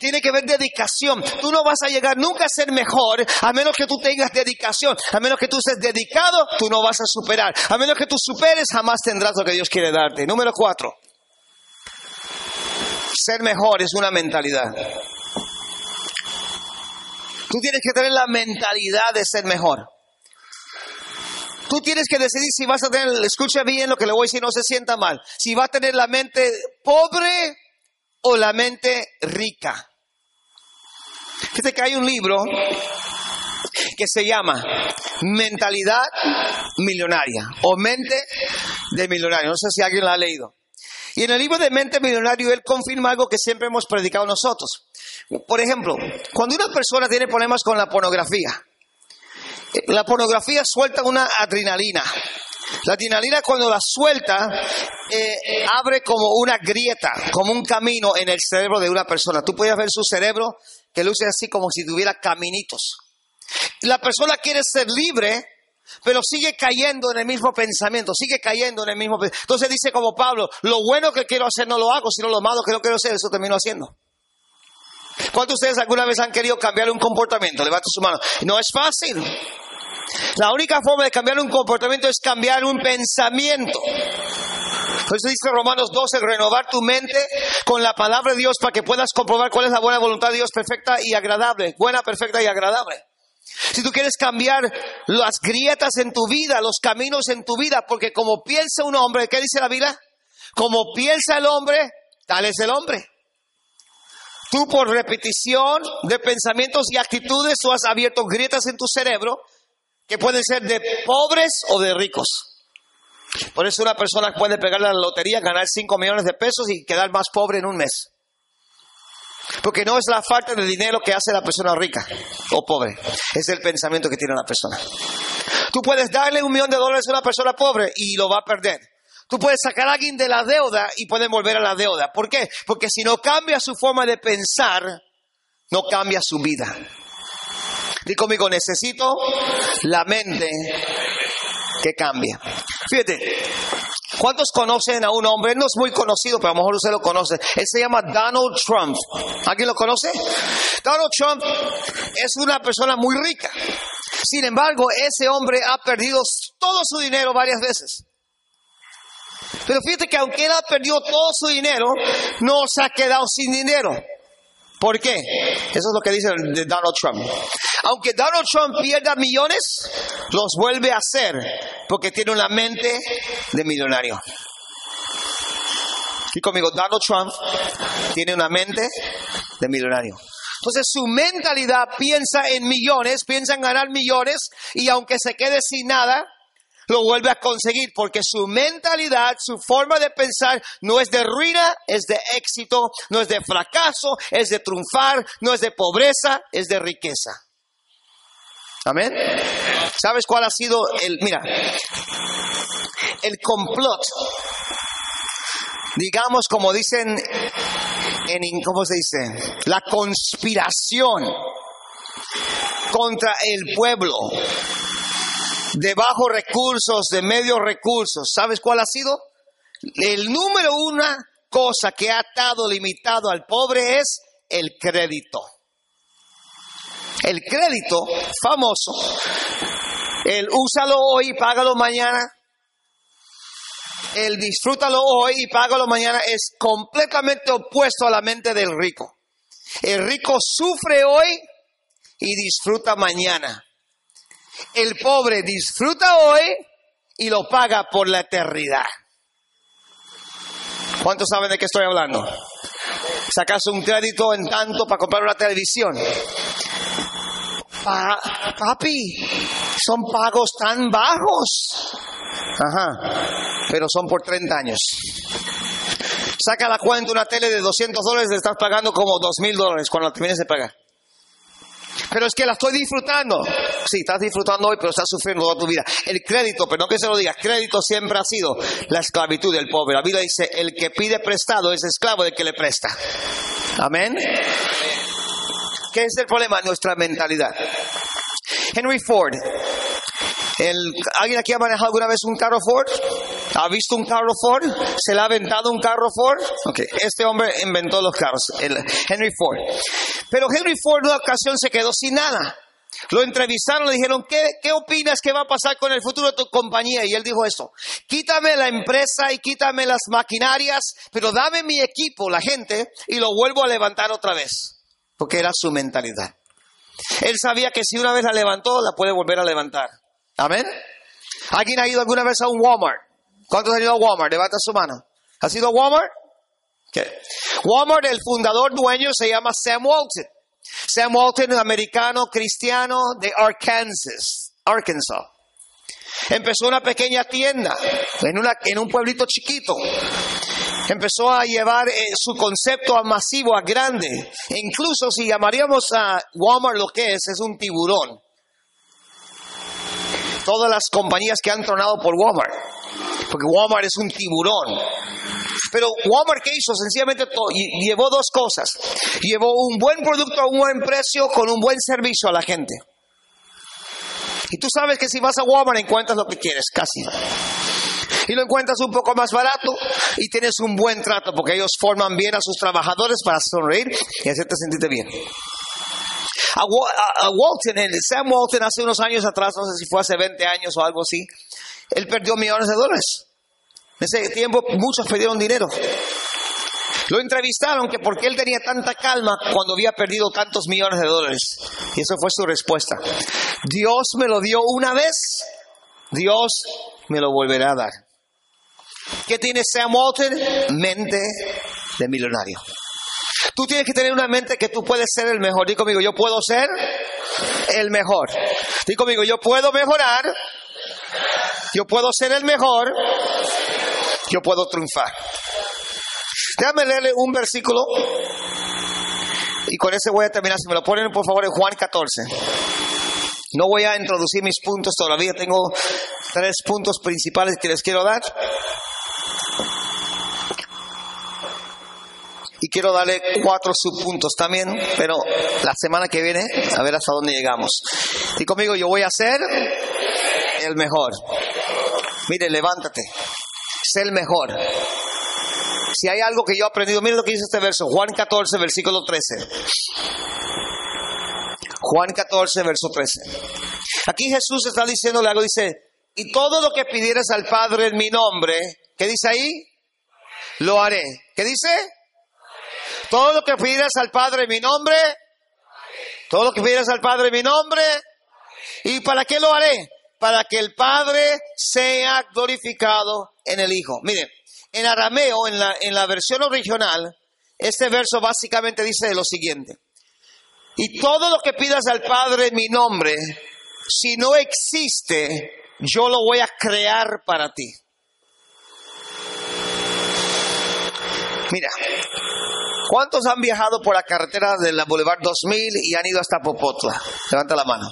Tiene que haber dedicación. Tú no vas a llegar nunca a ser mejor a menos que tú tengas dedicación. A menos que tú estés dedicado, tú no vas a superar. A menos que tú superes, jamás tendrás lo que Dios quiere darte. Número cuatro. Ser mejor es una mentalidad. Tú tienes que tener la mentalidad de ser mejor. Tú tienes que decidir si vas a tener, escucha bien lo que le voy a decir, no se sienta mal, si va a tener la mente pobre o la mente rica. Fíjate que hay un libro que se llama Mentalidad Millonaria o Mente de Millonario. No sé si alguien lo ha leído. Y en el libro de Mente Millonario él confirma algo que siempre hemos predicado nosotros. Por ejemplo, cuando una persona tiene problemas con la pornografía, la pornografía suelta una adrenalina. La adrenalina cuando la suelta eh, abre como una grieta, como un camino en el cerebro de una persona. Tú puedes ver su cerebro que luce así como si tuviera caminitos. La persona quiere ser libre, pero sigue cayendo en el mismo pensamiento, sigue cayendo en el mismo Entonces dice como Pablo, lo bueno que quiero hacer no lo hago, sino lo malo que no quiero hacer, eso termino haciendo. ¿Cuántos de ustedes alguna vez han querido cambiar un comportamiento? Levanta su mano. No es fácil. La única forma de cambiar un comportamiento es cambiar un pensamiento. Por eso dice Romanos 12, renovar tu mente con la palabra de Dios para que puedas comprobar cuál es la buena voluntad de Dios perfecta y agradable. Buena, perfecta y agradable. Si tú quieres cambiar las grietas en tu vida, los caminos en tu vida, porque como piensa un hombre, ¿qué dice la Biblia? Como piensa el hombre, tal es el hombre. Tú por repetición de pensamientos y actitudes, tú has abierto grietas en tu cerebro que pueden ser de pobres o de ricos. Por eso una persona puede pegar la lotería, ganar 5 millones de pesos y quedar más pobre en un mes. Porque no es la falta de dinero que hace la persona rica o pobre, es el pensamiento que tiene la persona. Tú puedes darle un millón de dólares a una persona pobre y lo va a perder. Tú puedes sacar a alguien de la deuda y puede volver a la deuda. ¿Por qué? Porque si no cambia su forma de pensar, no cambia su vida. Dí conmigo, necesito la mente que cambia. Fíjate, ¿cuántos conocen a un hombre? no es muy conocido, pero a lo mejor usted lo conoce. Él se llama Donald Trump. ¿Alguien lo conoce? Donald Trump es una persona muy rica. Sin embargo, ese hombre ha perdido todo su dinero varias veces. Pero fíjate que aunque él ha perdido todo su dinero, no se ha quedado sin dinero. ¿Por qué? Eso es lo que dice Donald Trump. Aunque Donald Trump pierda millones, los vuelve a hacer porque tiene una mente de millonario. Y conmigo, Donald Trump tiene una mente de millonario. Entonces su mentalidad piensa en millones, piensa en ganar millones y aunque se quede sin nada, lo vuelve a conseguir porque su mentalidad, su forma de pensar no es de ruina, es de éxito, no es de fracaso, es de triunfar, no es de pobreza, es de riqueza. Amén. ¿Sabes cuál ha sido el, mira, el complot? Digamos, como dicen en, ¿cómo se dice? La conspiración contra el pueblo de bajos recursos, de medios recursos. ¿Sabes cuál ha sido? El número una cosa que ha estado limitado al pobre es el crédito. El crédito famoso, el úsalo hoy y págalo mañana, el disfrútalo hoy y págalo mañana es completamente opuesto a la mente del rico. El rico sufre hoy y disfruta mañana. El pobre disfruta hoy y lo paga por la eternidad. ¿Cuántos saben de qué estoy hablando? Sacas un crédito en tanto para comprar una televisión. papi, son pagos tan bajos. Ajá, pero son por 30 años. Saca la cuenta una tele de 200 dólares, le estás pagando como 2 mil dólares cuando la termines de pagar. Pero es que la estoy disfrutando. Sí, estás disfrutando hoy, pero estás sufriendo toda tu vida. El crédito, pero no que se lo digas, crédito siempre ha sido la esclavitud del pobre. La Biblia dice, el que pide prestado es esclavo del que le presta. Amén. ¿Qué es el problema? Nuestra mentalidad. Henry Ford. ¿Alguien aquí ha manejado alguna vez un carro Ford? ¿Ha visto un carro Ford? ¿Se le ha aventado un carro Ford? Ok, este hombre inventó los carros, el Henry Ford. Pero Henry Ford en una ocasión se quedó sin nada. Lo entrevistaron, le dijeron, ¿qué, ¿qué opinas que va a pasar con el futuro de tu compañía? Y él dijo esto, quítame la empresa y quítame las maquinarias, pero dame mi equipo, la gente, y lo vuelvo a levantar otra vez. Porque era su mentalidad. Él sabía que si una vez la levantó, la puede volver a levantar. Amén. ¿Alguien ha ido alguna vez a un Walmart? ¿Cuántos han ido a Walmart? Levanta su mano. ¿Has ido Walmart? Walmart, el fundador dueño se llama Sam Walton. Sam Walton, americano cristiano de Arkansas, Arkansas. Empezó una pequeña tienda en un pueblito chiquito. Empezó a llevar eh, su concepto a masivo, a grande. E incluso si llamaríamos a Walmart lo que es, es un tiburón. Todas las compañías que han tronado por Walmart. Porque Walmart es un tiburón. Pero Walmart que hizo sencillamente llevó dos cosas. Llevó un buen producto a un buen precio con un buen servicio a la gente. Y tú sabes que si vas a Walmart encuentras lo que quieres, casi. Y lo encuentras un poco más barato y tienes un buen trato porque ellos forman bien a sus trabajadores para sonreír y hacerte sentirte bien. A, Walton, Sam Walton hace unos años atrás, no sé si fue hace 20 años o algo así, él perdió millones de dólares. En ese tiempo muchos perdieron dinero. Lo entrevistaron que porque él tenía tanta calma cuando había perdido tantos millones de dólares. Y eso fue su respuesta. Dios me lo dio una vez, Dios me lo volverá a dar. ¿Qué tiene Sam Walton? Mente de millonario. Tú tienes que tener una mente que tú puedes ser el mejor. Dí conmigo, yo puedo ser el mejor. Dí conmigo, yo puedo mejorar. Yo puedo ser el mejor yo puedo triunfar. Déjame leerle un versículo y con ese voy a terminar. Si me lo ponen por favor en Juan 14. No voy a introducir mis puntos todavía, tengo tres puntos principales que les quiero dar. Y quiero darle cuatro subpuntos también, pero la semana que viene a ver hasta dónde llegamos. Y conmigo yo voy a ser el mejor. Mire, levántate sé el mejor. Si hay algo que yo he aprendido, mire lo que dice este verso, Juan 14, versículo 13. Juan 14, verso 13. Aquí Jesús está diciéndole algo, dice, y todo lo que pidieras al Padre en mi nombre, ¿qué dice ahí? Lo haré. ¿Qué dice? Todo lo que pidieras al Padre en mi nombre, todo lo que pidieras al Padre en mi nombre, ¿y para qué lo haré? Para que el Padre sea glorificado en el Hijo. Miren, en arameo, en la, en la versión original, este verso básicamente dice lo siguiente. Y todo lo que pidas al Padre en mi nombre, si no existe, yo lo voy a crear para ti. Mira, ¿cuántos han viajado por la carretera de la Boulevard 2000 y han ido hasta Popotla? Levanta la mano.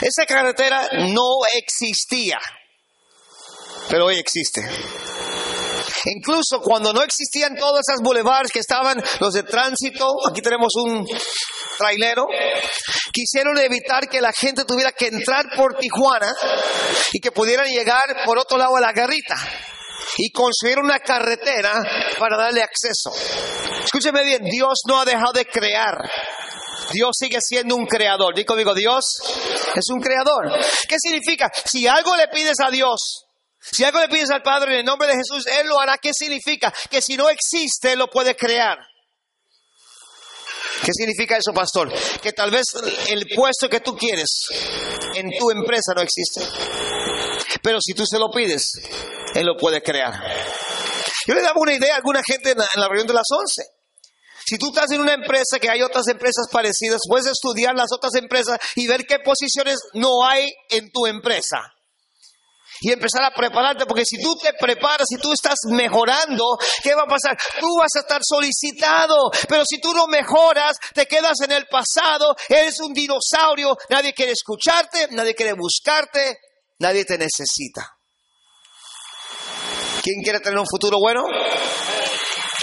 Esa carretera no existía pero hoy existe. Incluso cuando no existían todas esas boulevards que estaban los de tránsito, aquí tenemos un trailero, quisieron evitar que la gente tuviera que entrar por Tijuana y que pudieran llegar por otro lado a la garrita y construyeron una carretera para darle acceso. Escúcheme bien, Dios no ha dejado de crear. Dios sigue siendo un creador. Digo, digo, Dios es un creador. ¿Qué significa? Si algo le pides a Dios, si algo le pides al Padre en el nombre de Jesús, Él lo hará. ¿Qué significa? Que si no existe, lo puede crear. ¿Qué significa eso, pastor? Que tal vez el puesto que tú quieres en tu empresa no existe. Pero si tú se lo pides, Él lo puede crear. Yo le daba una idea a alguna gente en la, en la reunión de las 11. Si tú estás en una empresa que hay otras empresas parecidas, puedes estudiar las otras empresas y ver qué posiciones no hay en tu empresa y empezar a prepararte, porque si tú te preparas, si tú estás mejorando, ¿qué va a pasar? Tú vas a estar solicitado, pero si tú no mejoras, te quedas en el pasado, eres un dinosaurio, nadie quiere escucharte, nadie quiere buscarte, nadie te necesita. ¿Quién quiere tener un futuro bueno?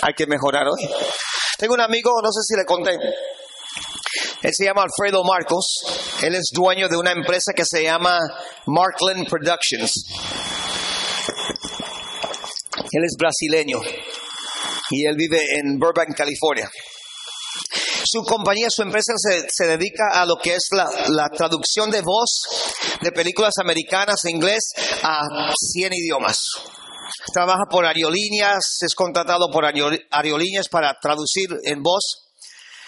Hay que mejorar hoy. Tengo un amigo, no sé si le conté, él se llama Alfredo Marcos. Él es dueño de una empresa que se llama Markland Productions. Él es brasileño y él vive en Burbank, California. Su compañía, su empresa se, se dedica a lo que es la, la traducción de voz de películas americanas en inglés a 100 idiomas. Trabaja por aerolíneas, es contratado por aerol- aerolíneas para traducir en voz.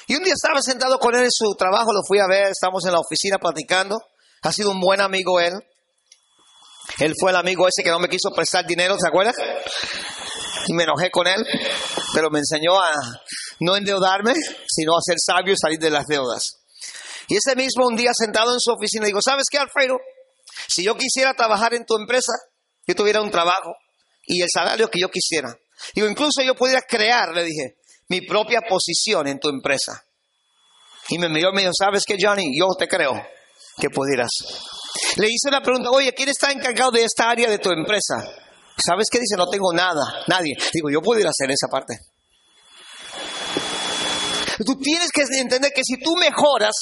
Y un día estaba sentado con él en su trabajo, lo fui a ver, estamos en la oficina platicando. Ha sido un buen amigo él. Él fue el amigo ese que no me quiso prestar dinero, ¿se acuerda? Y me enojé con él, pero me enseñó a no endeudarme, sino a ser sabio y salir de las deudas. Y ese mismo un día sentado en su oficina, digo, ¿sabes qué, Alfredo? Si yo quisiera trabajar en tu empresa, yo tuviera un trabajo y el salario que yo quisiera. Digo, incluso yo pudiera crear, le dije, mi propia posición en tu empresa. Y me miró y me dijo, ¿sabes qué, Johnny? Yo te creo que pudieras. Le hice una pregunta, oye, ¿quién está encargado de esta área de tu empresa? ¿Sabes qué dice? No tengo nada, nadie. Digo, yo pudiera hacer esa parte. Tú tienes que entender que si tú mejoras,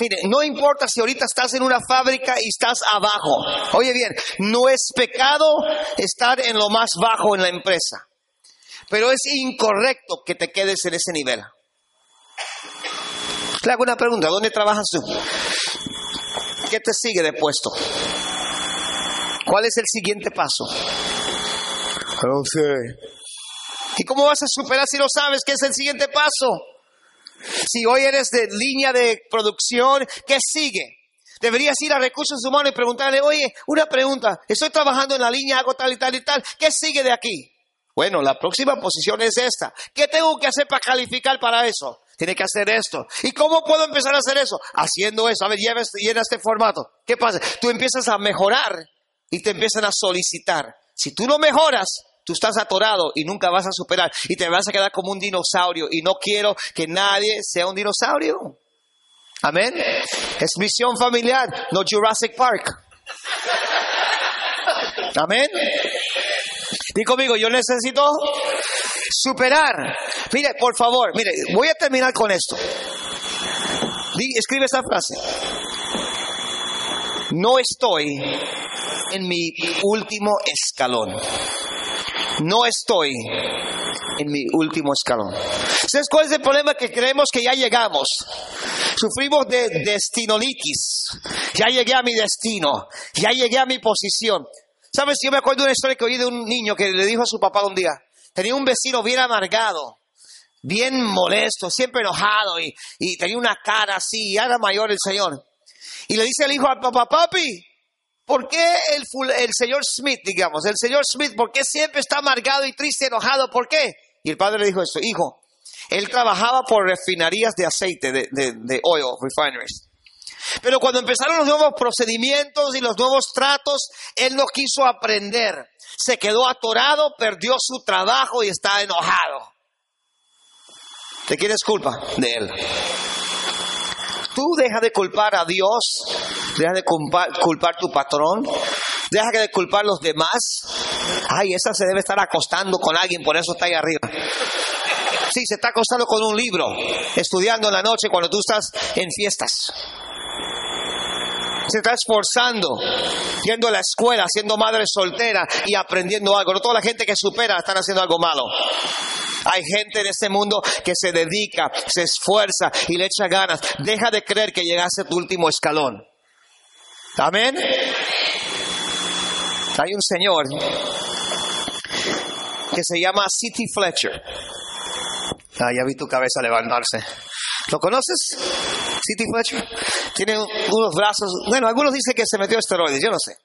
mire, no importa si ahorita estás en una fábrica y estás abajo. Oye bien, no es pecado estar en lo más bajo en la empresa, pero es incorrecto que te quedes en ese nivel. Le hago una pregunta, ¿dónde trabajas tú? ¿Qué te sigue de puesto? ¿Cuál es el siguiente paso? No sé. ¿Y cómo vas a superar si no sabes qué es el siguiente paso? Si hoy eres de línea de producción, ¿qué sigue? Deberías ir a recursos humanos y preguntarle, oye, una pregunta, estoy trabajando en la línea, hago tal y tal y tal, ¿qué sigue de aquí? Bueno, la próxima posición es esta. ¿Qué tengo que hacer para calificar para eso? Tiene que hacer esto. ¿Y cómo puedo empezar a hacer eso? Haciendo eso. A ver, este, llena este formato. ¿Qué pasa? Tú empiezas a mejorar y te empiezan a solicitar. Si tú no mejoras, tú estás atorado y nunca vas a superar y te vas a quedar como un dinosaurio y no quiero que nadie sea un dinosaurio. Amén. Es misión familiar, no Jurassic Park. Amén. Di conmigo, yo necesito superar. Mire, por favor, mire, voy a terminar con esto. Escribe esa frase. No estoy en mi último escalón. No estoy en mi último escalón. ¿Sabes cuál es el problema? Que creemos que ya llegamos. Sufrimos de destinolitis. Ya llegué a mi destino. Ya llegué a mi posición. ¿Sabes? Yo me acuerdo de una historia que oí de un niño que le dijo a su papá un día. Tenía un vecino bien amargado, bien molesto, siempre enojado y, tenía una cara así. Y era mayor el señor. Y le dice al hijo al papá, papi, ¿Por qué el, señor Smith, digamos, el señor Smith, por qué siempre está amargado y triste, enojado? ¿Por qué? Y el padre le dijo esto, hijo, él trabajaba por refinerías de aceite, de oil refineries. Pero cuando empezaron los nuevos procedimientos y los nuevos tratos, él no quiso aprender. Se quedó atorado, perdió su trabajo y está enojado. ¿De quién es culpa? De él. Tú deja de culpar a Dios, deja de culpar, culpar tu patrón, deja de culpar a los demás. Ay, esa se debe estar acostando con alguien, por eso está ahí arriba. Sí, se está acostando con un libro, estudiando en la noche cuando tú estás en fiestas. Se está esforzando, yendo a la escuela, siendo madre soltera y aprendiendo algo. No toda la gente que supera están haciendo algo malo. Hay gente en este mundo que se dedica, se esfuerza y le echa ganas. Deja de creer que llegaste a tu último escalón. Amén. Hay un señor que se llama City Fletcher. Ah, ya vi tu cabeza levantarse. ¿Lo conoces? City Fletcher. Tiene un- unos brazos. Bueno, algunos dicen que se metió esteroides, yo no sé.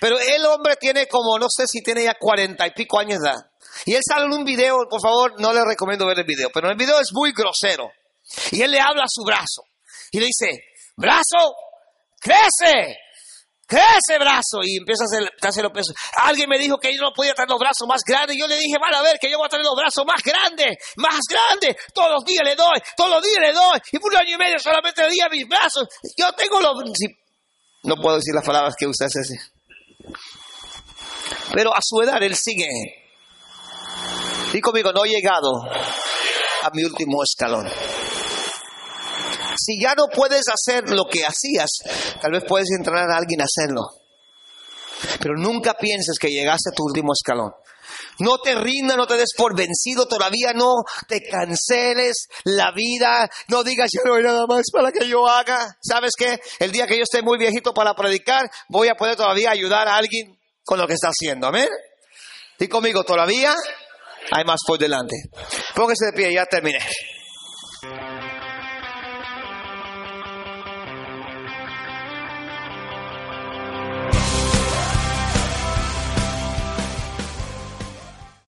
Pero el hombre tiene como, no sé si tiene ya cuarenta y pico años de edad. Y él sale en un video, por favor, no le recomiendo ver el video, pero el video es muy grosero. Y él le habla a su brazo. Y le dice, brazo, crece, crece brazo. Y empieza a hacer, a los pesos. Alguien me dijo que yo no podía tener los brazos más grandes. Yo le dije, van a ver que yo voy a tener los brazos más grandes, más grandes. Todos los días le doy, todos los días le doy. Y por un año y medio solamente le di a mis brazos. Yo tengo los... no puedo decir las palabras que usted hace. Pero a su edad él sigue. Y conmigo, no he llegado a mi último escalón. Si ya no puedes hacer lo que hacías, tal vez puedes entrenar a alguien a hacerlo. Pero nunca pienses que llegaste a tu último escalón. No te rindas, no te des por vencido, todavía no te canceles la vida, no digas ya no hay nada más para que yo haga. ¿Sabes qué? El día que yo esté muy viejito para predicar, voy a poder todavía ayudar a alguien con lo que está haciendo. Amén. Y conmigo, todavía hay más por delante. Póngase de pie, ya terminé.